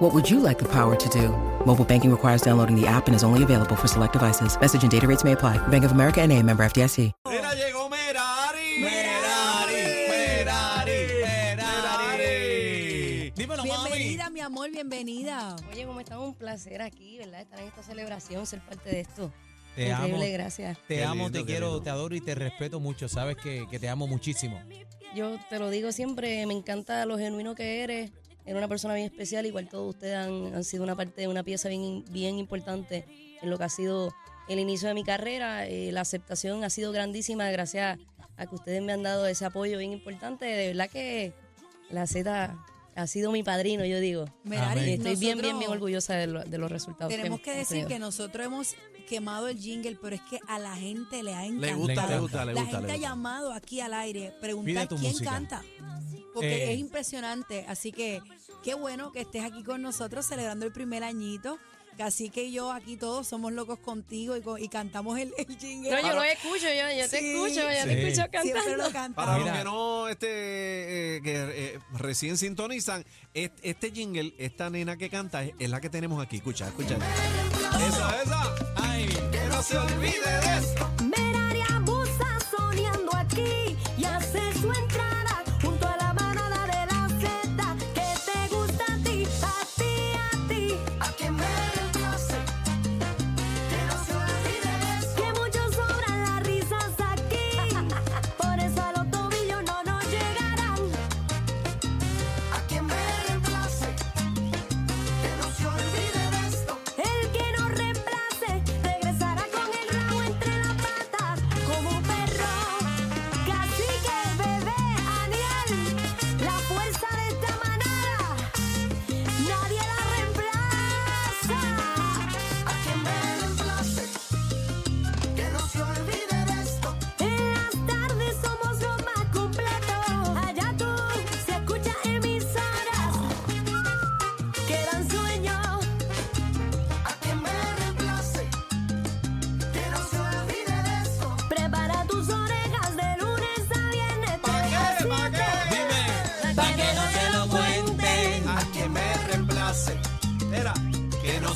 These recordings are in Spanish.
What would you like the power to do? Mobile banking requires downloading the app and is only available for select devices. Message and data rates may apply. Bank of America and a member FDIC. Mira, llegó Merari. Merari, Merari, Merari. Dímelo, mami. Bienvenida, mi amor, bienvenida. Oye, ¿cómo están? Un placer aquí, ¿verdad? Estar en esta celebración, ser parte de esto. Te amo. Increíble, gracias. Te Qué amo, lindo, te quiero, lindo. te adoro y te respeto mucho. Sabes que, que te amo muchísimo. Yo te lo digo siempre, me encanta lo genuino que eres. Eres una persona bien especial, igual todos ustedes han, han sido una parte, una pieza bien, bien importante en lo que ha sido el inicio de mi carrera. Eh, la aceptación ha sido grandísima gracias a que ustedes me han dado ese apoyo bien importante. De verdad que la Z ha sido mi padrino, yo digo. Merari, Amén. Y estoy bien, bien, bien orgullosa de, lo- de los resultados. Tenemos que hemos decir tenido. que nosotros hemos quemado el jingle, pero es que a la gente le ha encantado. gusta, le gusta, le la gusta, gente le ha llamado aquí al aire, preguntar quién música. canta. Porque Eh. es impresionante. Así que qué bueno que estés aquí con nosotros celebrando el primer añito. Así que yo aquí todos somos locos contigo y, co- y cantamos el, el jingle. No, yo lo escucho, yo, yo te escucho, yo sí. te escucho Siempre cantando. lo cantamos. Para los que no este, eh, que eh, recién sintonizan, est- este jingle, esta nena que canta es, es la que tenemos aquí. Escucha, escucha. Esa, esa. Ay, Que no se olvide de esto.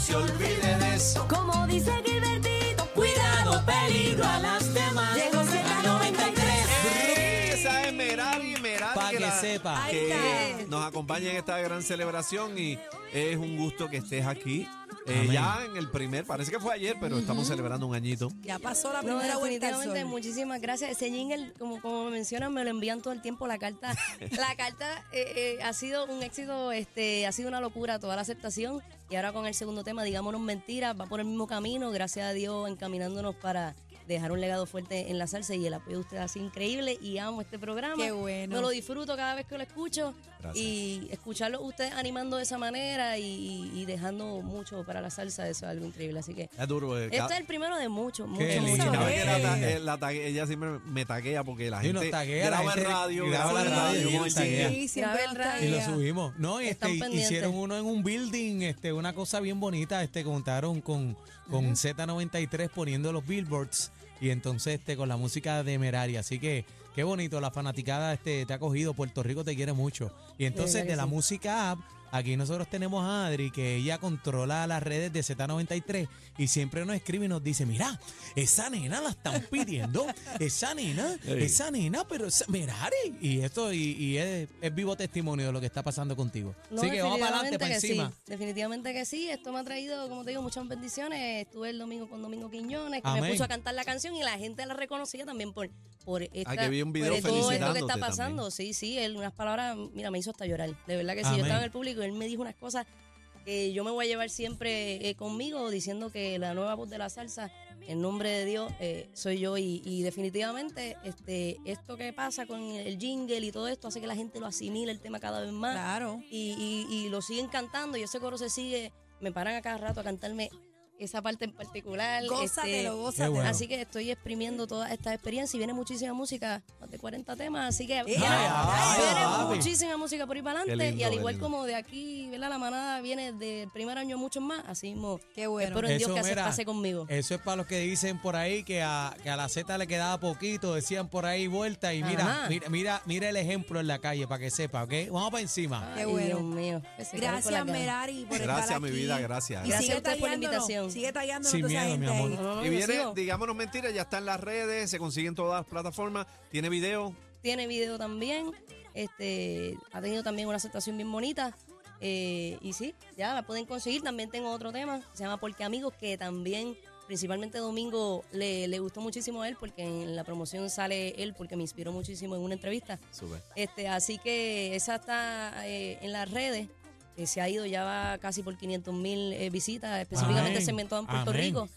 Se olvide de eso. Como dice Gilbertito, Cuidado, peligro a las demás. Llegó Z93. Esa es Merari, Merari. Pa' que la- sepa. Ahí que está. nos acompaña en esta gran celebración y es un gusto que estés aquí. Eh, ya en el primer, parece que fue ayer, pero estamos celebrando un añito. Ya pasó la No, primera vuelta al definitivamente, sol. muchísimas gracias. Ese jingle, como, como me mencionan, me lo envían todo el tiempo. La carta, la carta eh, eh, ha sido un éxito, este, ha sido una locura toda la aceptación. Y ahora con el segundo tema, digámonos mentiras, va por el mismo camino, gracias a Dios, encaminándonos para dejar un legado fuerte en la salsa y el apoyo de ustedes ha sido increíble y amo este programa. Qué bueno. Me lo disfruto cada vez que lo escucho Gracias. y escucharlo ustedes animando de esa manera y, y dejando mucho para la salsa, eso es algo increíble. Así que Es duro. eh, este es el primero de muchos, muchos, muchos. cada vez que la ta- Qué eh, la tague- ella siempre me taguea porque la Sí, gente nos taguea, la graba en gente radio, graba la radio y nos taguea. Sí, siempre el lo subimos. No, y Están este, pendientes. hicieron uno en un building, este, una cosa bien bonita, este, contaron con, con Z93 poniendo los billboards y entonces este, con la música de Merari. Así que qué bonito, la fanaticada este, te ha cogido, Puerto Rico te quiere mucho. Y entonces de la sí. música app, aquí nosotros tenemos a Adri, que ella controla las redes de Z93 y siempre nos escribe y nos dice, mira, esa nena la están pidiendo, esa nena, esa nena, pero esa, Merari. Y esto y, y es, es vivo testimonio de lo que está pasando contigo. No, Así que vamos para adelante, definitivamente para que encima. Sí, definitivamente que sí. Esto me ha traído, como te digo, muchas bendiciones. Estuve el domingo con Domingo Quiñones, que Amén. me puso a cantar la canción y la gente la reconocía también por, por esta, que vi un video por todo esto que está pasando. también. Sí, sí, él unas palabras, mira, me hizo hasta llorar. De verdad que sí, Amén. yo estaba en el público y él me dijo unas cosas que yo me voy a llevar siempre eh, conmigo, diciendo que la nueva voz de la salsa, en nombre de Dios, eh, soy yo. Y, y definitivamente este esto que pasa con el jingle y todo esto hace que la gente lo asimile el tema cada vez más Claro. y, y- y lo siguen cantando y ese coro se sigue, me paran a cada rato a cantarme esa parte en particular. Gózatelo, este, gózatelo. bueno. Así que estoy exprimiendo toda esta experiencia y viene muchísima música, más de 40 temas, así que Eh, viene, muchísima por ahí para adelante y al igual como de aquí, ¿verdad? La manada viene del primer año muchos más, así mismo. Qué bueno. Espero en Dios que mira, aceptase conmigo. Eso es para los que dicen por ahí que a, que a la Z le quedaba poquito, decían por ahí vuelta y mira, mira, mira, mira el ejemplo en la calle para que sepa, ¿ok? Vamos para encima. Qué Ay, bueno. Dios mío. se Gracias. Merari, por Gracias, estar mi vida, gracias. Y Gracias sigue a ustedes por la invitación. Sigue tagueándonos Sin miedo, mi amor. No, no, Y viene, sigo. digámonos mentiras, ya está en las redes, se consiguen todas las plataformas, tiene video. Tiene video también. Este, ha tenido también una aceptación bien bonita. Eh, y sí, ya la pueden conseguir. También tengo otro tema, se llama Porque Amigos, que también, principalmente Domingo, le, le gustó muchísimo a él, porque en la promoción sale él, porque me inspiró muchísimo en una entrevista. Sube. Este, así que esa está eh, en las redes. eh, se ha ido ya va casi por 500 mil visitas, específicamente Amén. segmentado en Puerto Amén. Rico.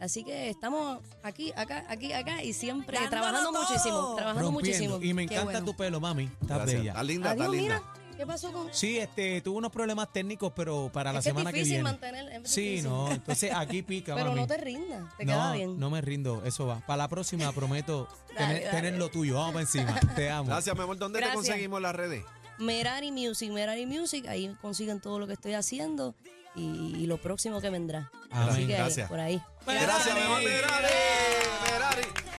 Así que estamos aquí, acá, aquí, acá y siempre Dándolo trabajando todo. muchísimo, trabajando Rompiendo. muchísimo. Y me Qué encanta bueno. tu pelo, mami. Estás Gracias. bella. Está linda, está Adiós, linda. mira, ¿qué pasó con...? Sí, este, tuve unos problemas técnicos, pero para la es que semana es que difícil viene. mantener... es Sí, difícil. no, entonces aquí pica, Pero mami. no te rindas, te queda bien. no me rindo, eso va. Para la próxima prometo Dale, tener, dale. tener lo tuyo. Vamos para encima. Te amo. Gracias, mi amor. ¿Dónde te Gracias. conseguimos las redes? Merari Music, Merari Music, ahí consiguen todo lo que estoy haciendo y, y lo próximo que vendrá. Amén. Así que Gracias. por ahí. Gracias. Merari.